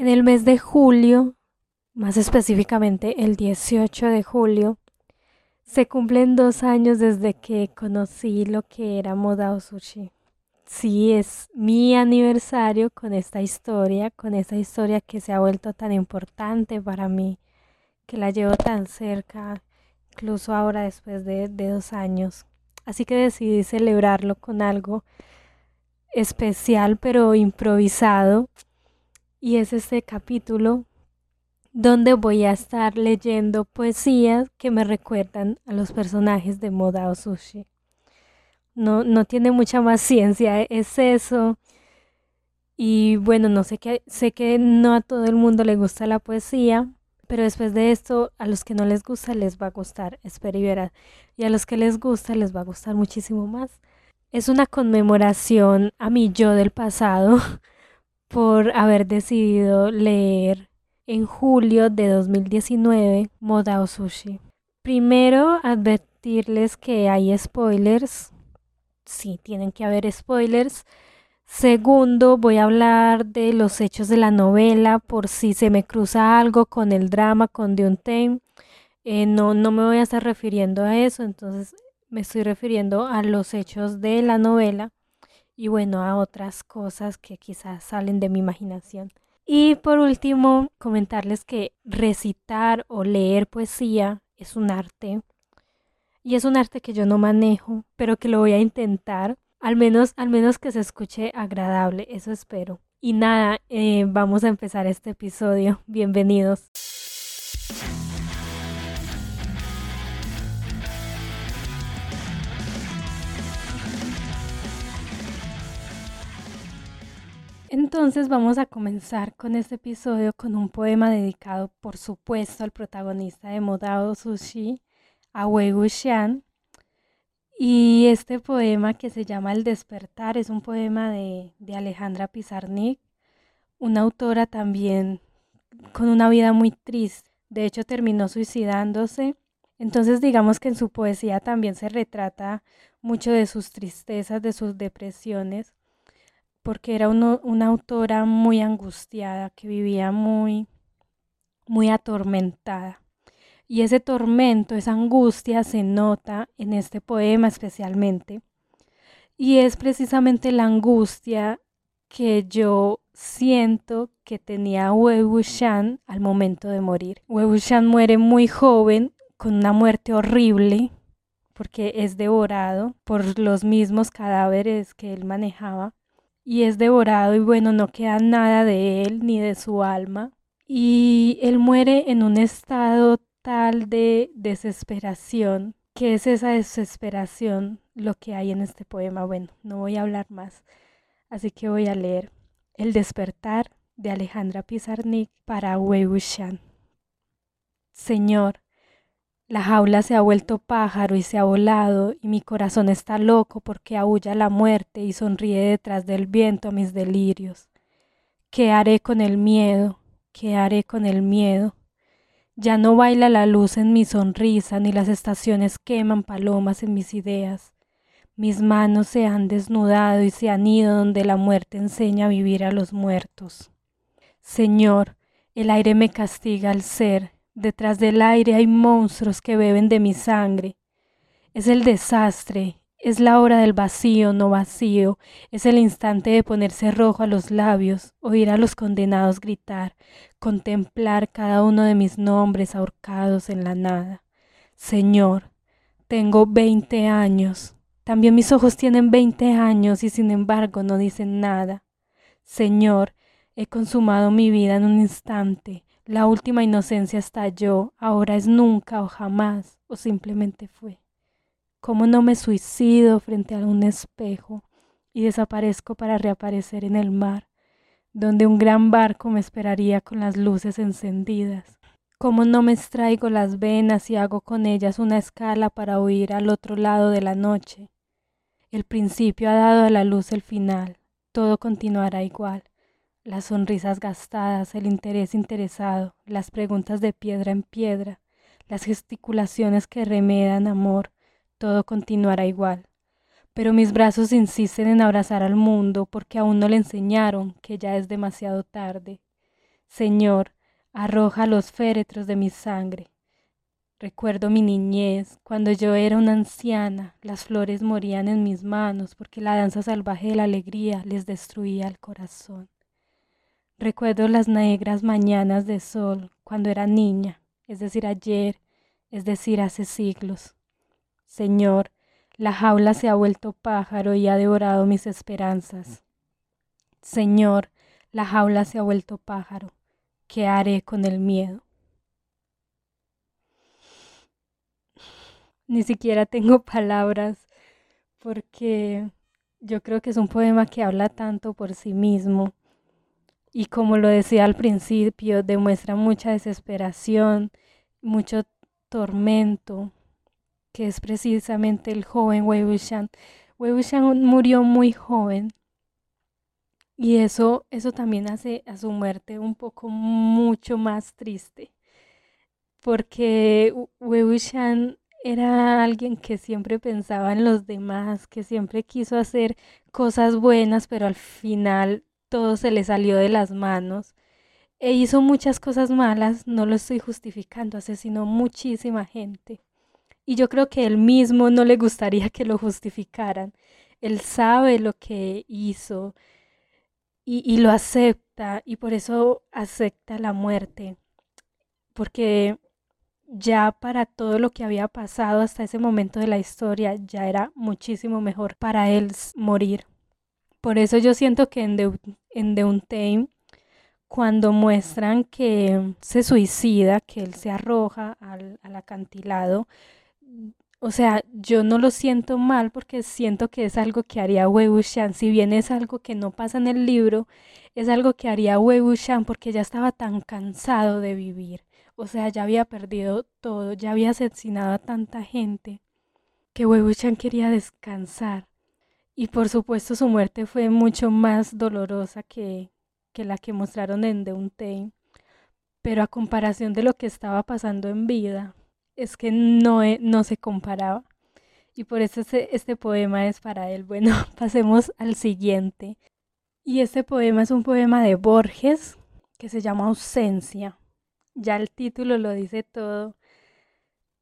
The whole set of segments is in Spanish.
En el mes de julio, más específicamente el 18 de julio, se cumplen dos años desde que conocí lo que era Modao Sushi. Sí, es mi aniversario con esta historia, con esta historia que se ha vuelto tan importante para mí, que la llevo tan cerca, incluso ahora después de, de dos años. Así que decidí celebrarlo con algo especial pero improvisado. Y es este capítulo donde voy a estar leyendo poesías que me recuerdan a los personajes de Moda o Sushi. No, no tiene mucha más ciencia, es eso. Y bueno, no sé qué, sé que no a todo el mundo le gusta la poesía, pero después de esto, a los que no les gusta les va a gustar, espera y verá. Y a los que les gusta les va a gustar muchísimo más. Es una conmemoración a mi yo del pasado por haber decidido leer en julio de 2019 Modao Sushi. Primero, advertirles que hay spoilers. Sí, tienen que haber spoilers Segundo, voy a hablar de los hechos de la novela por si se me cruza algo con el drama, con Duntain. Eh, no, no me voy a estar refiriendo a eso, entonces me estoy refiriendo a los hechos de la novela y bueno, a otras cosas que quizás salen de mi imaginación. Y por último, comentarles que recitar o leer poesía es un arte. Y es un arte que yo no manejo, pero que lo voy a intentar al menos, al menos que se escuche agradable, eso espero. Y nada, eh, vamos a empezar este episodio. Bienvenidos. Entonces vamos a comenzar con este episodio con un poema dedicado, por supuesto, al protagonista de Modao Sushi, a Wei Wuxian, y este poema que se llama El despertar es un poema de, Alejandra Pizarnik, una autora también con una vida muy triste. De hecho, terminó suicidándose. Entonces, digamos que en su poesía también se retrata mucho de sus tristezas, de sus depresiones, porque era una autora muy angustiada, que vivía muy, muy atormentada. Y ese tormento, esa angustia se nota en este poema especialmente. Y es precisamente la angustia que yo siento que tenía Wei Wuxian al momento de morir. Wei Wuxian muere muy joven, con una muerte horrible, porque es devorado por los mismos cadáveres que él manejaba. Y es devorado y bueno, no queda nada de él ni de su alma. Y él muere en un estado de desesperación. ¿Qué es esa desesperación? Lo que hay en este poema. Bueno, no voy a hablar más, así que voy a leer El despertar de Alejandra Pizarnik para Wei Wuxian. Señor, la jaula se ha vuelto pájaro y se ha volado, y mi corazón está loco porque aúlla la muerte y sonríe detrás del viento a mis delirios. ¿Qué haré con el miedo? ¿Qué haré con el miedo? Ya no baila la luz en mi sonrisa, ni las estaciones queman palomas en mis ideas. Mis manos se han desnudado y se han ido donde la muerte enseña a vivir a los muertos. Señor, el aire me castiga al ser, detrás del aire hay monstruos que beben de mi sangre. Es el desastre, es la hora del vacío, no vacío, es el instante de ponerse rojo a los labios, oír a los condenados gritar, contemplar cada uno de mis nombres ahorcados en la nada. Señor, tengo veinte años. También mis ojos tienen veinte años y sin embargo no dicen nada. Señor, he consumado mi vida en un instante. La última inocencia estalló, ahora es nunca o jamás, o simplemente fue. ¿Cómo no me suicido frente a un espejo y desaparezco para reaparecer en el mar, donde un gran barco me esperaría con las luces encendidas? ¿Cómo no me extraigo las venas y hago con ellas una escala para huir al otro lado de la noche? El principio ha dado a la luz el final, todo continuará igual. Las sonrisas gastadas, el interés interesado, las preguntas de piedra en piedra, las gesticulaciones que remedan amor, todo continuará igual. Pero mis brazos insisten en abrazar al mundo porque aún no le enseñaron que ya es demasiado tarde. Señor, arroja los féretros de mi sangre. Recuerdo mi niñez, cuando yo era una anciana, las flores morían en mis manos porque la danza salvaje de la alegría les destruía el corazón. Recuerdo las negras mañanas de sol cuando era niña, es decir, ayer, es decir, hace siglos. Señor, la jaula se ha vuelto pájaro y ha devorado mis esperanzas. Señor, la jaula se ha vuelto pájaro. ¿Qué haré con el miedo? Ni siquiera tengo palabras porque yo creo que es un poema que habla tanto por sí mismo y como lo decía al principio, demuestra mucha desesperación, mucho tormento, que es precisamente el joven Wei Wuxian. Wei Wuxian murió muy joven y eso, eso también hace a su muerte un poco mucho más triste, porque Wei Wuxian era alguien que siempre pensaba en los demás, que siempre quiso hacer cosas buenas, pero al final todo se le salió de las manos. E hizo muchas cosas malas, no lo estoy justificando, asesinó muchísima gente. Y yo creo que él mismo no le gustaría que lo justificaran. Él sabe lo que hizo y, y lo acepta y por eso acepta la muerte. Porque ya para todo lo que había pasado hasta ese momento de la historia, ya era muchísimo mejor para él morir. Por eso yo siento que en The, en cuando muestran que se suicida, que él se arroja al, al acantilado, o sea, yo no lo siento mal porque siento que es algo que haría Wei Wuxian. Si bien es algo que no pasa en el libro, es algo que haría Wei Wuxian porque ya estaba tan cansado de vivir. O sea, ya había perdido todo, ya había asesinado a tanta gente que Wei Wuxian quería descansar. Y por supuesto su muerte fue mucho más dolorosa que, que la que mostraron en The Untamed. Pero a comparación de lo que estaba pasando en vida, es que no, e, no se comparaba. Y por eso este, este poema es para él. Bueno, pasemos al siguiente. Y este poema es un poema de Borges que se llama Ausencia. Ya el título lo dice todo.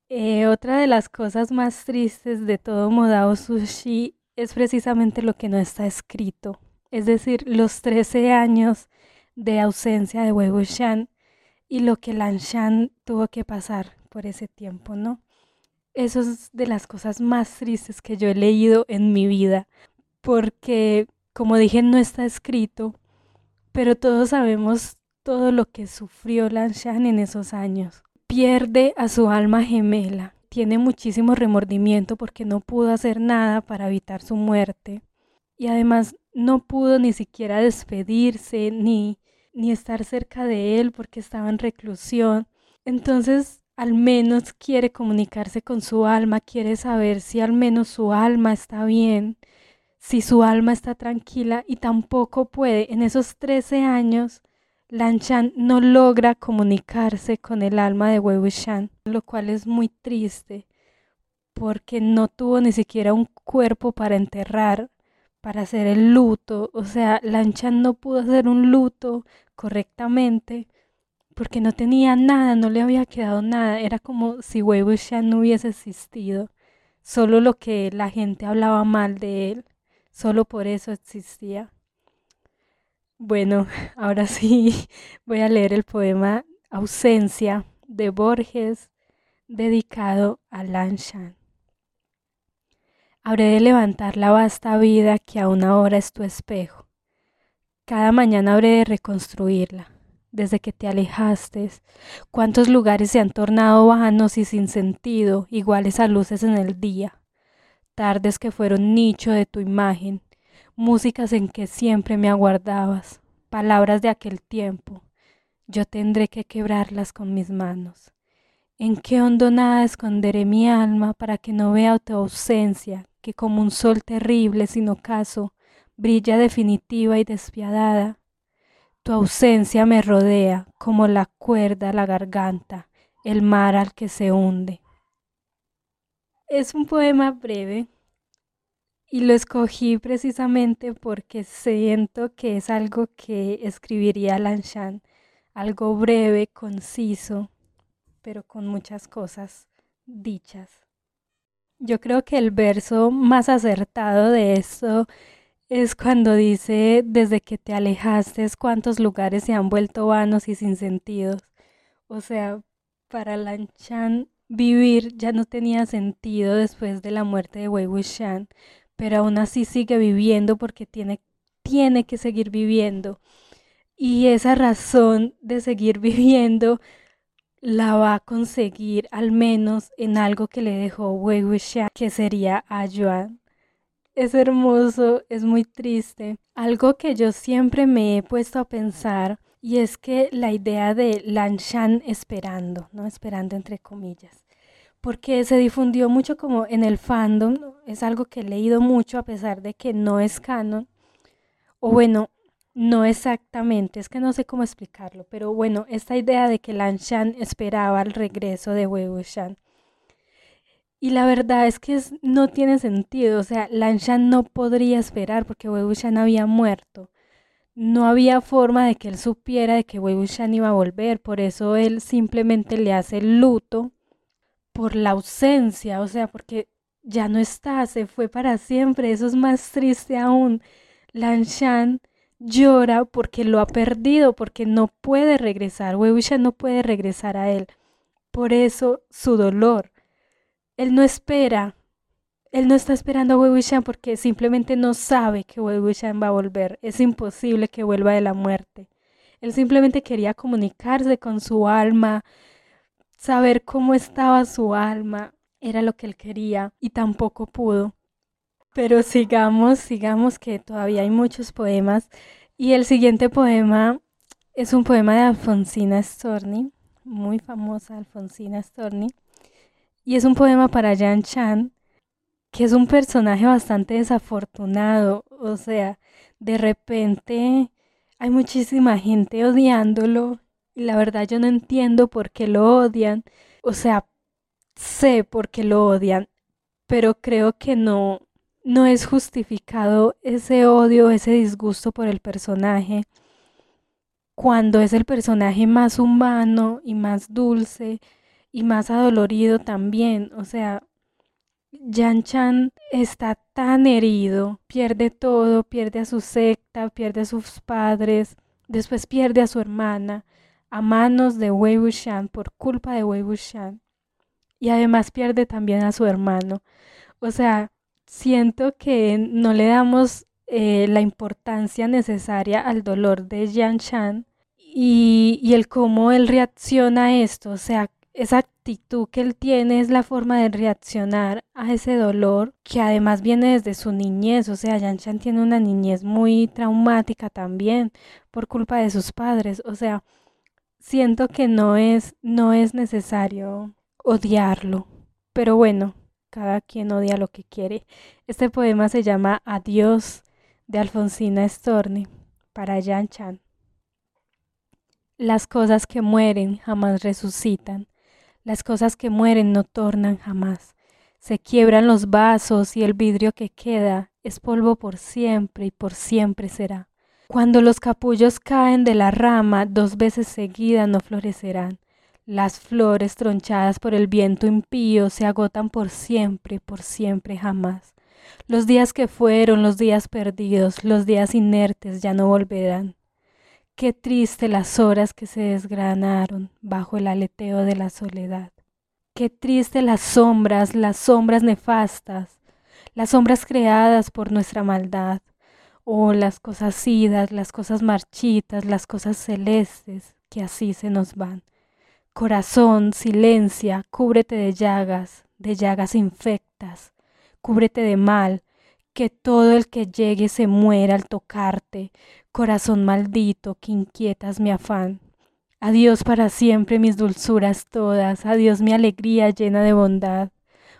Eh, otra de las cosas más tristes de todo Modao Sushi es precisamente lo que no está escrito. Es decir, los 13 años de ausencia de Wei Wuxian y lo que Lan Shan tuvo que pasar por ese tiempo, ¿no? Eso es de las cosas más tristes que yo he leído en mi vida, porque, como dije, no está escrito, pero todos sabemos todo lo que sufrió Lan Shan en esos años. Pierde a su alma gemela, tiene muchísimo remordimiento porque no pudo hacer nada para evitar su muerte y además no pudo ni siquiera despedirse ni, ni estar cerca de él porque estaba en reclusión. Entonces al menos quiere comunicarse con su alma, quiere saber si al menos su alma está bien, si su alma está tranquila y tampoco puede. En esos 13 años, Lanchan no logra comunicarse con el alma de Wei Wuxian, lo cual es muy triste porque no tuvo ni siquiera un cuerpo para enterrar, para hacer el luto. O sea, Lanchan no pudo hacer un luto correctamente porque no tenía nada, no le había quedado nada, era como si Wei Wuxian no hubiese existido, solo lo que la gente hablaba mal de él, solo por eso existía. Bueno, ahora sí voy a leer el poema Ausencia de Borges dedicado a Lan Shan. Habré de levantar la vasta vida que aún ahora es tu espejo. Cada mañana habré de reconstruirla desde que te alejaste, cuántos lugares se han tornado vanos y sin sentido, iguales a luces en el día, tardes que fueron nicho de tu imagen, músicas en que siempre me aguardabas, palabras de aquel tiempo, yo tendré que quebrarlas con mis manos. ¿En qué hondo nada esconderé mi alma para que no vea tu ausencia, que como un sol terrible sin ocaso, brilla definitiva y despiadada, tu ausencia me rodea como la cuerda la garganta, el mar al que se hunde. Es un poema breve y lo escogí precisamente porque siento que es algo que escribiría Lanchan algo breve, conciso, pero con muchas cosas dichas. Yo creo que el verso más acertado de esto es cuando dice, desde que te alejaste, cuántos lugares se han vuelto vanos y sin sentidos. O sea, para Lanchan vivir ya no tenía sentido después de la muerte de Wei Wuxian, pero aún así sigue viviendo porque tiene, tiene que seguir viviendo. Y esa razón de seguir viviendo la va a conseguir al menos en algo que le dejó Wei Wuxian, que sería a Yuan. Es hermoso, es muy triste. Algo que yo siempre me he puesto a pensar y es que la idea de Lanshan esperando, ¿no? Esperando entre comillas. Porque se difundió mucho como en el fandom, es algo que he leído mucho a pesar de que no es canon. O bueno, no exactamente, es que no sé cómo explicarlo, pero bueno, esta idea de que Lanshan esperaba el regreso de Wei. Y la verdad es que no tiene sentido, o sea, Lanshan no podría esperar porque Wei Wuxian había muerto no había forma de que él supiera de que Wei iba a volver, por eso él simplemente le hace el luto por la ausencia, o sea, porque ya no está, se fue para siempre, eso es más triste aún. Lan Shan llora porque lo ha perdido, porque no puede regresar, Wuxian no puede regresar a él. Por eso su dolor. Él no espera él no está esperando a Wei Wuxian porque simplemente no sabe que Wei Wuxian va a volver. Es imposible que vuelva de la muerte. Él simplemente quería comunicarse con su alma, saber cómo estaba su alma. Era lo que él quería y tampoco pudo. Pero sigamos, sigamos que todavía hay muchos poemas. Y el siguiente poema es un poema de Alfonsina Storni, muy famosa Alfonsina Storni. Y es un poema para Yan Chan, que es un personaje bastante desafortunado, o sea, de repente hay muchísima gente odiándolo la verdad yo no entiendo por qué lo odian, o sea, sé por qué lo odian, pero creo que no no es justificado ese odio, ese disgusto por el personaje. Cuando es el personaje más humano y más dulce y más adolorido también, o sea, Yan Chan está tan herido, pierde todo, pierde a su secta, pierde a sus padres, después pierde a su hermana a manos de Wei Wuxian por culpa de Wei Wuxian y además pierde también a su hermano. O sea, siento que no le damos eh, la importancia necesaria al dolor de Yan Chan y, y el cómo él reacciona a esto, o sea, esa actitud que él tiene es la forma de reaccionar a ese dolor que además viene desde su niñez, o sea, Yanchan tiene una niñez muy traumática también por culpa de sus padres, o sea, siento que no es no es necesario odiarlo, pero bueno, cada quien odia lo que quiere. Este poema se llama Adiós de Alfonsina Storni para Yanchan. Las cosas que mueren jamás resucitan las cosas que mueren no tornan jamás. Se quiebran los vasos y el vidrio que queda es polvo por siempre y por siempre será. Cuando los capullos caen de la rama dos veces seguidas no florecerán. Las flores tronchadas por el viento impío se agotan por siempre, por siempre jamás. Los días que fueron, los días perdidos, los días inertes ya no volverán. Qué triste las horas que se desgranaron bajo el aleteo de la soledad. Qué triste las sombras, las sombras nefastas, las sombras creadas por nuestra maldad. Oh, las cosas idas, las cosas marchitas, las cosas celestes que así se nos van. Corazón, silencia, cúbrete de llagas, de llagas infectas, cúbrete de mal, que todo el que llegue se muera al tocarte, corazón maldito que inquietas mi afán. Adiós para siempre mis dulzuras todas, adiós mi alegría llena de bondad.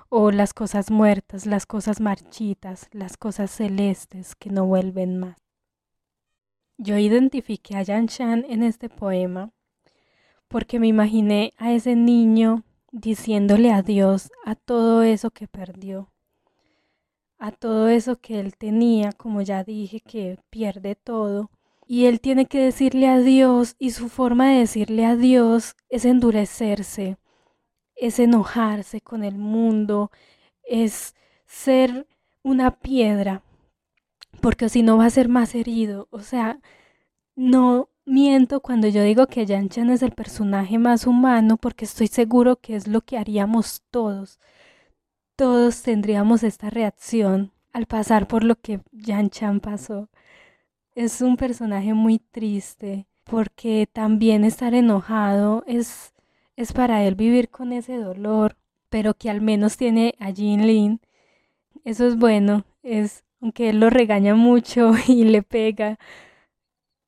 Oh, las cosas muertas, las cosas marchitas, las cosas celestes que no vuelven más. Yo identifiqué a Yan Shan en este poema porque me imaginé a ese niño diciéndole adiós a todo eso que perdió a todo eso que él tenía, como ya dije, que pierde todo, y él tiene que decirle adiós y su forma de decirle adiós es endurecerse, es enojarse con el mundo, es ser una piedra, porque si no va a ser más herido. O sea, no miento cuando yo digo que Yanchan es el personaje más humano, porque estoy seguro que es lo que haríamos todos. Todos tendríamos esta reacción al pasar por lo que Yanchan pasó. Es un personaje muy triste, porque también estar enojado es, es para él vivir con ese dolor, pero que al menos tiene a Jin Lin. Eso es bueno, es aunque él lo regaña mucho y le pega.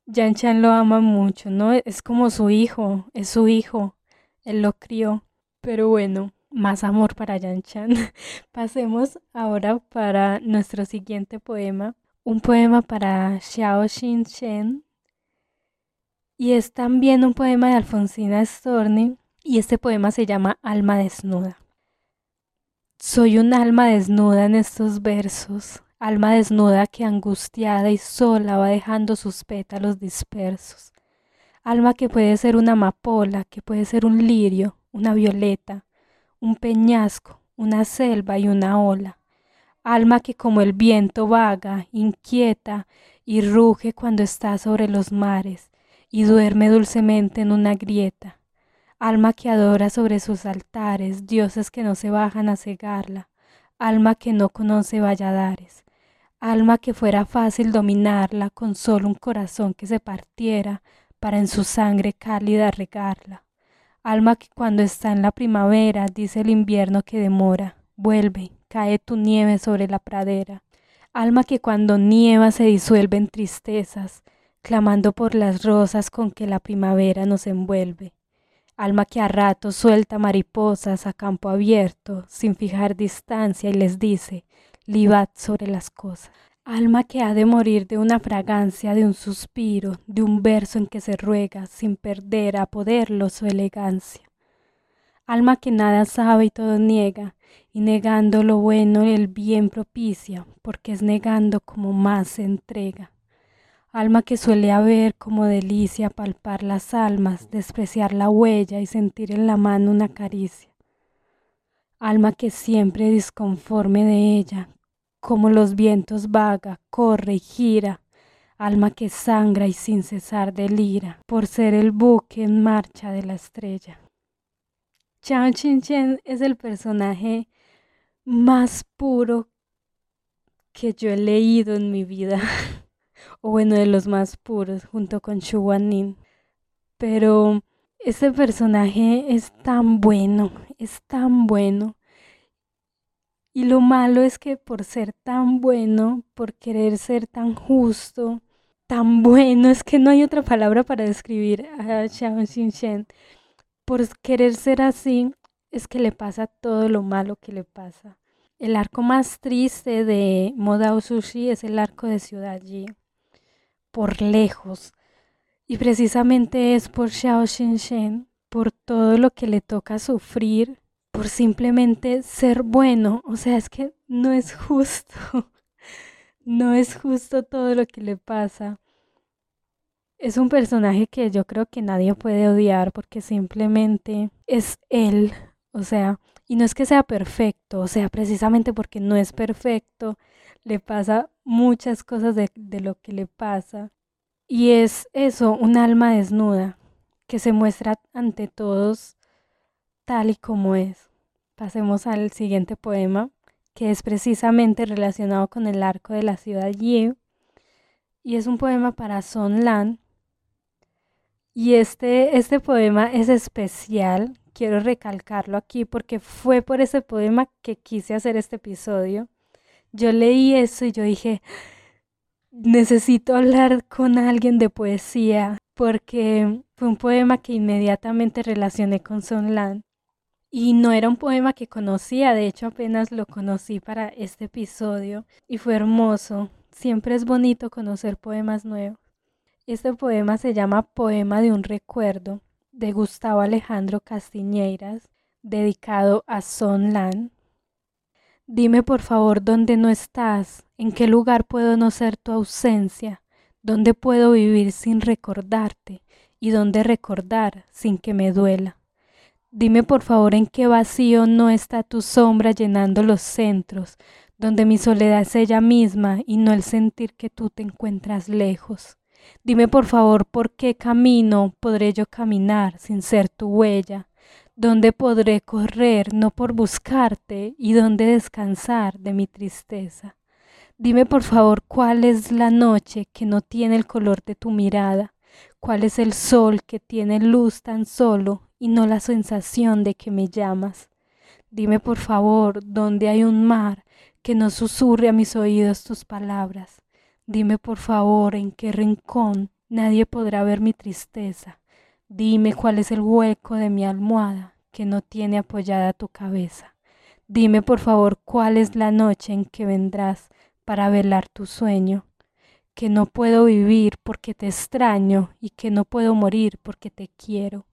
Yan Chan lo ama mucho, ¿no? Es como su hijo, es su hijo, él lo crió. Pero bueno, más amor para Yan Chan. Pasemos ahora para nuestro siguiente poema, un poema para Xiao Xin Shen. Y es también un poema de Alfonsina Storni, y este poema se llama Alma desnuda. Soy un alma desnuda en estos versos, alma desnuda que angustiada y sola va dejando sus pétalos dispersos, alma que puede ser una amapola, que puede ser un lirio, una violeta, un peñasco, una selva y una ola, alma que como el viento vaga, inquieta y ruge cuando está sobre los mares y duerme dulcemente en una grieta, alma que adora sobre sus altares dioses que no se bajan a cegarla, alma que no conoce valladares, alma que fuera fácil dominarla con solo un corazón que se partiera para en su sangre cálida regarla, alma que cuando está en la primavera dice el invierno que demora, vuelve, cae tu nieve sobre la pradera, alma que cuando nieva se disuelve en tristezas, clamando por las rosas con que la primavera nos envuelve, alma que a rato suelta mariposas a campo abierto, sin fijar distancia y les dice, libat sobre las cosas. Alma que ha de morir de una fragancia, de un suspiro, de un verso en que se ruega, sin perder a poderlo su elegancia. Alma que nada sabe y todo niega, y negando lo bueno el bien propicia, porque es negando como más se entrega. Alma que suele haber como delicia palpar las almas, despreciar la huella y sentir en la mano una caricia. Alma que siempre disconforme de ella, como los vientos vaga, corre y gira, alma que sangra y sin cesar delira, por ser el buque en marcha de la estrella. Chao Chin Chen es el personaje más puro que yo he leído en mi vida, o bueno, de los más puros, junto con Shu Nin. Pero este personaje es tan bueno, es tan bueno y lo malo es que por ser tan bueno, por querer ser tan justo, tan bueno, es que no hay otra palabra para describir a Xiao Shen. Por querer ser así, es que le pasa todo lo malo que le pasa. El arco más triste de Modao Sushi es el arco de Ciudad Yi, por lejos. Y precisamente es por Xiao Shen, por todo lo que le toca sufrir por simplemente ser bueno. O sea, es que no es justo. No es justo todo lo que le pasa. Es un personaje que yo creo que nadie puede odiar porque simplemente es él. O sea, y no es que sea perfecto, o sea, precisamente porque no es perfecto, le pasa muchas cosas de, de lo que le pasa. Y es eso, un alma desnuda, que se muestra ante todos tal y como es. Pasemos al siguiente poema, que es precisamente relacionado con el arco de la ciudad Yi. Y es un poema para Son Lan. Y este, este poema es especial, quiero recalcarlo aquí porque fue por ese poema que quise hacer este episodio. Yo leí eso y yo dije, necesito hablar con alguien de poesía porque fue un poema que inmediatamente relacioné con Son Lan. Y no era un poema que conocía, de hecho apenas lo conocí para este episodio y fue hermoso. Siempre es bonito conocer poemas nuevos. Este poema se llama Poema de un recuerdo de Gustavo Alejandro Castiñeiras, dedicado a Son Lan. Dime por favor dónde no estás, en qué lugar puedo no ser tu ausencia, ¿Dónde puedo vivir sin recordarte? ¿Y dónde recordar sin que me duela? Dime por favor en qué vacío no está tu sombra llenando los centros, donde mi soledad es ella misma y no el sentir que tú te encuentras lejos. Dime por favor por qué camino podré yo caminar sin ser tu huella, dónde podré correr no por buscarte y dónde descansar de mi tristeza. Dime por favor cuál es la noche que no tiene el color de tu mirada, cuál es el sol que tiene luz tan solo y no la sensación de que me llamas. Dime por favor dónde hay un mar que no susurre a mis oídos tus palabras. Dime por favor en qué rincón nadie podrá ver mi tristeza. Dime cuál es el hueco de mi almohada que no tiene apoyada tu cabeza. Dime por favor cuál es la noche en que vendrás para velar tu sueño, que no puedo vivir porque te extraño y que no puedo morir porque te quiero.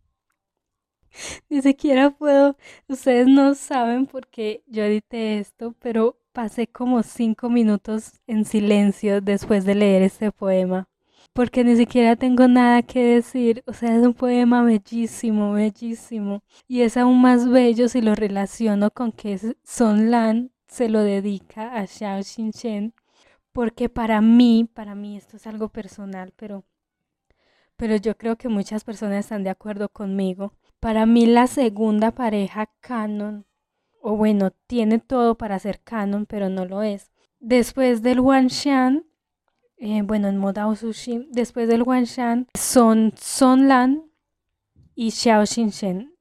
Ni siquiera puedo, ustedes no saben por qué yo edité esto, pero pasé como cinco minutos en silencio después de leer este poema, porque ni siquiera tengo nada que decir, o sea, es un poema bellísimo, bellísimo, y es aún más bello si lo relaciono con que Son Lan se lo dedica a Xiao Xinchen, porque para mí, para mí esto es algo personal, pero, pero yo creo que muchas personas están de acuerdo conmigo. Para mí la segunda pareja canon, o bueno, tiene todo para ser canon, pero no lo es. Después del Wanshan, eh, bueno, en Modao Sushi, después del Wanshan, son Son Lan y Xiao Xinchen.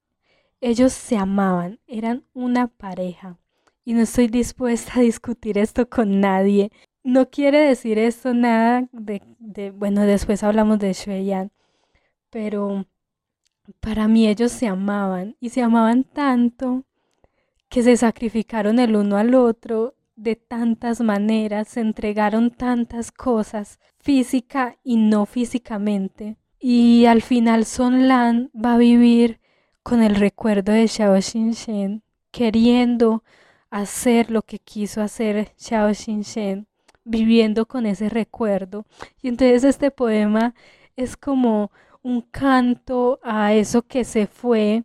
Ellos se amaban, eran una pareja y no estoy dispuesta a discutir esto con nadie. No quiere decir esto nada de, de bueno, después hablamos de Shueyan, pero para mí ellos se amaban y se amaban tanto que se sacrificaron el uno al otro de tantas maneras, se entregaron tantas cosas, física y no físicamente. Y al final Son Lan va a vivir con el recuerdo de Xiao Xinchen, queriendo hacer lo que quiso hacer Xiao Xinchen, viviendo con ese recuerdo. Y entonces este poema es como un canto a eso que se fue,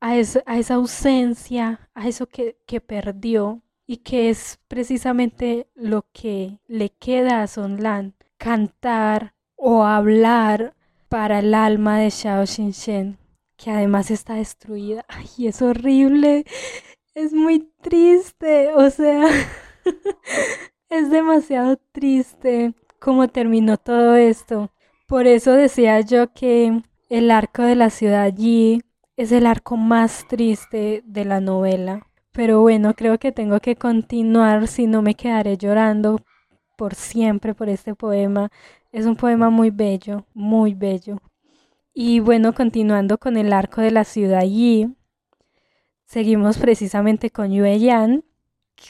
a, esa ausencia, a eso que perdió y que es precisamente lo que le queda a Son Lan, cantar o hablar para el alma de Xiao Xinchen, que además está destruida. Ay, es horrible es muy triste, o sea, es demasiado triste cómo terminó todo esto. Por eso decía yo que el arco de la ciudad allí es el arco más triste de la novela. Pero bueno, creo que tengo que continuar si no me quedaré llorando por siempre por este poema. Es un poema muy bello, muy bello. Y bueno, continuando con el arco de la ciudad allí, Seguimos precisamente con Yue Yan,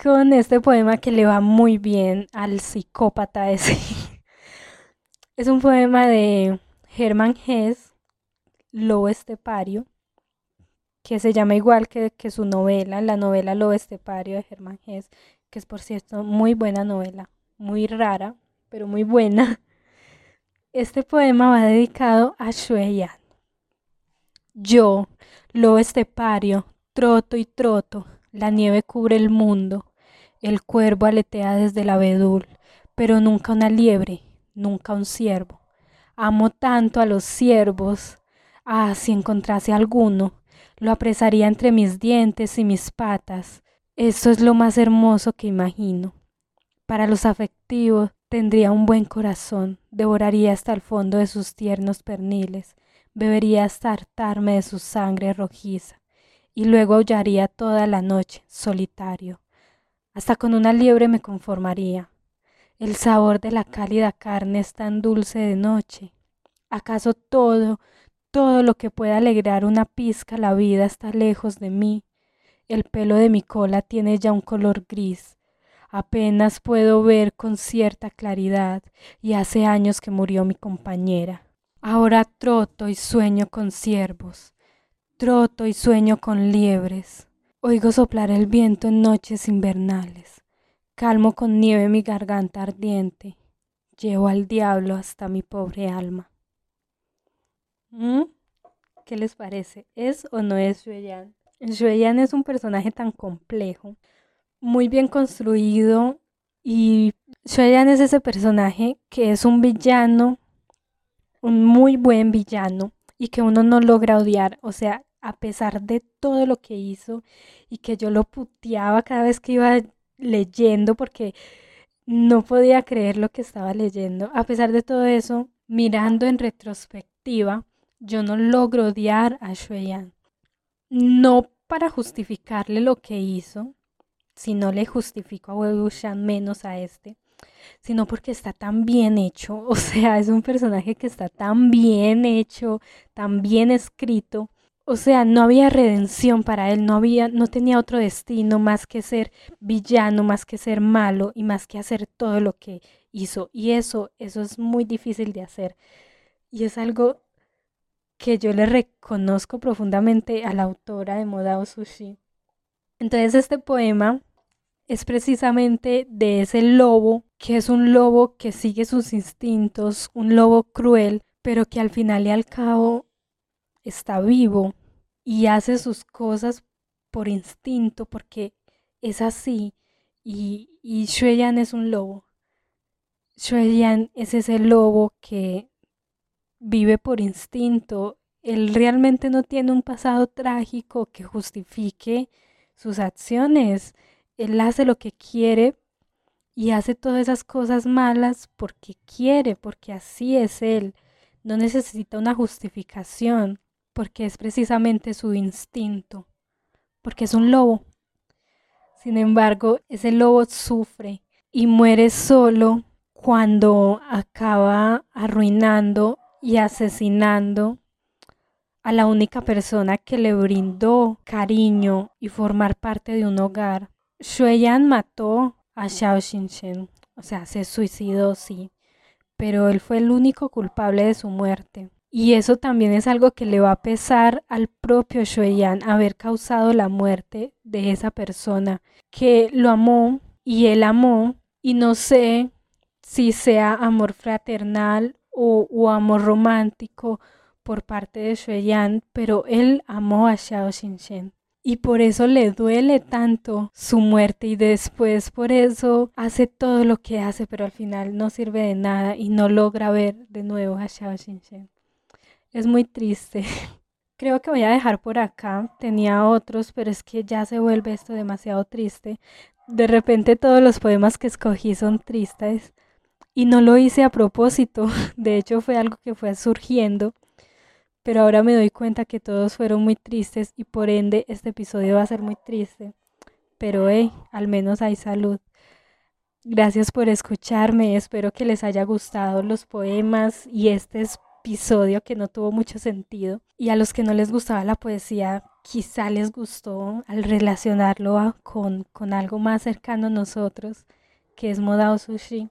con este poema que le va muy bien al psicópata ese. es un poema de Hermann Hesse, Lobo Estepario, que se llama igual que, que, su novela, la novela Lobo Estepario de Hermann Hesse, que es por cierto muy buena novela, muy rara, pero muy buena. Este poema va dedicado a Xue Yan. Yo, lobo estepario, Troto y troto, la nieve cubre el mundo, el cuervo aletea desde el abedul, pero nunca una liebre, nunca un ciervo. Amo tanto a los ciervos, ah, si encontrase alguno, lo apresaría entre mis dientes y mis patas. Eso es lo más hermoso que imagino. Para los afectivos tendría un buen corazón, devoraría hasta el fondo de sus tiernos perniles, bebería hasta hartarme de su sangre rojiza y luego aullaría toda la noche, solitario. Hasta con una liebre me conformaría. El sabor de la cálida carne es tan dulce de noche. ¿Acaso todo, todo lo que pueda alegrar una pizca la vida está lejos de mí? El pelo de mi cola tiene ya un color gris. Apenas puedo ver con cierta claridad y hace años que murió mi compañera. Ahora troto y sueño con ciervos. Troto y sueño con liebres. Oigo soplar el viento en noches invernales. Calmo con nieve mi garganta ardiente. llevo al diablo hasta mi pobre alma. ¿Mm? ¿Qué les parece? ¿Es o no es Shueyan? Shueyan es un personaje tan complejo, muy bien construido y Shueyan es ese personaje que es un villano, un muy buen villano y que uno no logra odiar. O sea, a pesar de todo lo que hizo y que yo lo puteaba cada vez que iba leyendo porque no podía creer lo que estaba leyendo. A pesar de todo eso, mirando en retrospectiva, yo no logro odiar a Shueyan. No para justificarle lo que hizo, si no le justifico a Wei menos a este, sino porque está tan bien hecho, o sea, es un personaje que está tan bien hecho, tan bien escrito, o sea, no había redención para él, no había, no tenía otro destino más que ser villano, más que ser malo y más que hacer todo lo que hizo. Y eso, eso es muy difícil de hacer. Y es algo que yo le reconozco profundamente a la autora de Modao Sushi. Entonces este poema es precisamente de ese lobo, que es un lobo que sigue sus instintos, un lobo cruel, pero que al final y al cabo está vivo y hace sus cosas por instinto, porque es así. Y, y Shueyan es un lobo. Shueyan es ese lobo que vive por instinto. Él realmente no tiene un pasado trágico que justifique sus acciones. Él hace lo que quiere y hace todas esas cosas malas porque quiere, porque así es él. No necesita una justificación porque es precisamente su instinto, porque es un lobo. Sin embargo, ese lobo sufre y muere solo cuando acaba arruinando y asesinando a la única persona que le brindó cariño y formar parte de un hogar. Shueyan mató a Xiao Xinchen, o sea, se suicidó, sí, pero él fue el único culpable de su muerte. Y eso también es algo que le va a pesar al propio Shueyan haber causado la muerte de esa persona que lo amó y él amó y no sé si sea amor fraternal o, o amor romántico por parte de Shueyan, pero él amó a Xiao Xinchen y por eso le duele tanto su muerte y después por eso hace todo lo que hace, pero al final no sirve de nada y no logra ver de nuevo a Xiao Xinchen. Es muy triste. Creo que voy a dejar por acá. Tenía otros, pero es que ya se vuelve esto demasiado triste. De repente todos los poemas que escogí son tristes y no lo hice a propósito. De hecho fue algo que fue surgiendo. Pero ahora me doy cuenta que todos fueron muy tristes y por ende este episodio va a ser muy triste. Pero hey, al menos hay salud. Gracias por escucharme. Espero que les haya gustado los poemas y este es episodio que no tuvo mucho sentido y a los que no les gustaba la poesía quizá les gustó al relacionarlo con, con algo más cercano a nosotros que es Modao Sushi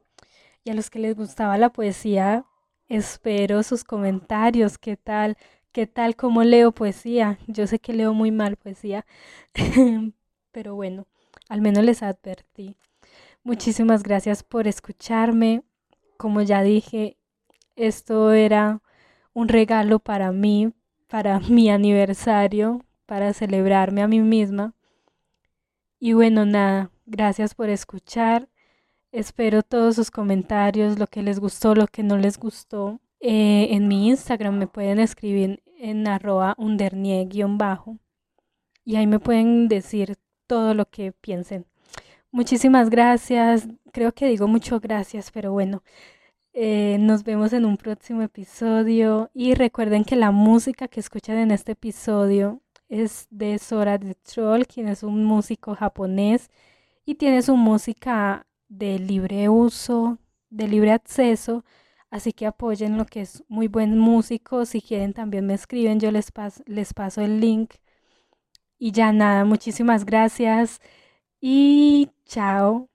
y a los que les gustaba la poesía espero sus comentarios qué tal qué tal cómo leo poesía yo sé que leo muy mal poesía pero bueno al menos les advertí muchísimas gracias por escucharme como ya dije esto era un regalo para mí, para mi aniversario, para celebrarme a mí misma. Y bueno, nada, gracias por escuchar. Espero todos sus comentarios, lo que les gustó, lo que no les gustó. Eh, en mi Instagram me pueden escribir en arroba undernie-bajo y ahí me pueden decir todo lo que piensen. Muchísimas gracias. Creo que digo mucho gracias, pero bueno, eh, nos vemos en un próximo episodio y recuerden que la música que escuchan en este episodio es de Sora de Troll, quien es un músico japonés y tiene su música de libre uso, de libre acceso, así que apoyen lo que es muy buen músico. Si quieren también me escriben, yo les, les paso el link. Y ya nada, muchísimas gracias y chao.